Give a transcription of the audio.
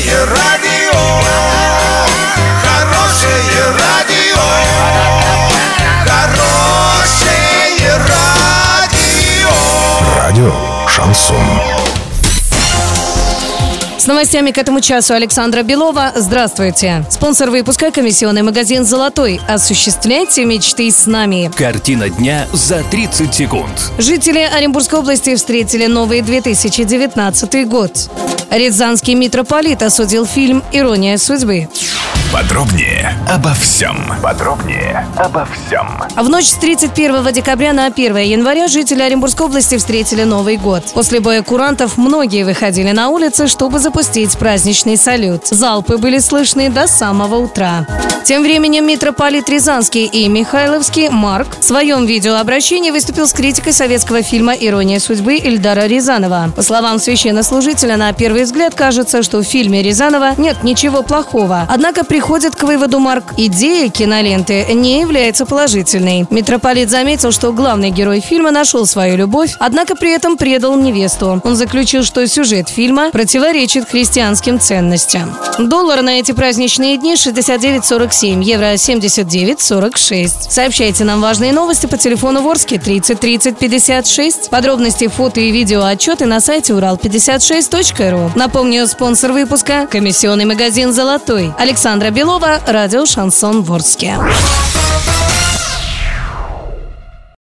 Хорошее радио, хорошее радио, хорошее радио. Радио Шансон. С новостями к этому часу Александра Белова. Здравствуйте. Спонсор выпуска – комиссионный магазин «Золотой». Осуществляйте мечты с нами. Картина дня за 30 секунд. Жители Оренбургской области встретили новый 2019 год. Рязанский митрополит осудил фильм «Ирония судьбы». Подробнее обо всем. Подробнее обо всем. В ночь с 31 декабря на 1 января жители Оренбургской области встретили Новый год. После боя курантов многие выходили на улицы, чтобы запустить праздничный салют. Залпы были слышны до самого утра. Тем временем митрополит Рязанский и Михайловский Марк в своем видеообращении выступил с критикой советского фильма «Ирония судьбы» Ильдара Рязанова. По словам священнослужителя, на первый взгляд кажется, что в фильме Рязанова нет ничего плохого. Однако приходит к выводу Марк, идея киноленты не является положительной. Митрополит заметил, что главный герой фильма нашел свою любовь, однако при этом предал невесту. Он заключил, что сюжет фильма противоречит христианским ценностям. Доллар на эти праздничные дни 69.47, евро 79.46. Сообщайте нам важные новости по телефону Ворске 30 30 56. Подробности, фото и видео отчеты на сайте урал56.ру. Напомню, спонсор выпуска – комиссионный магазин «Золотой». Александра Белова, радио «Шансон Ворске».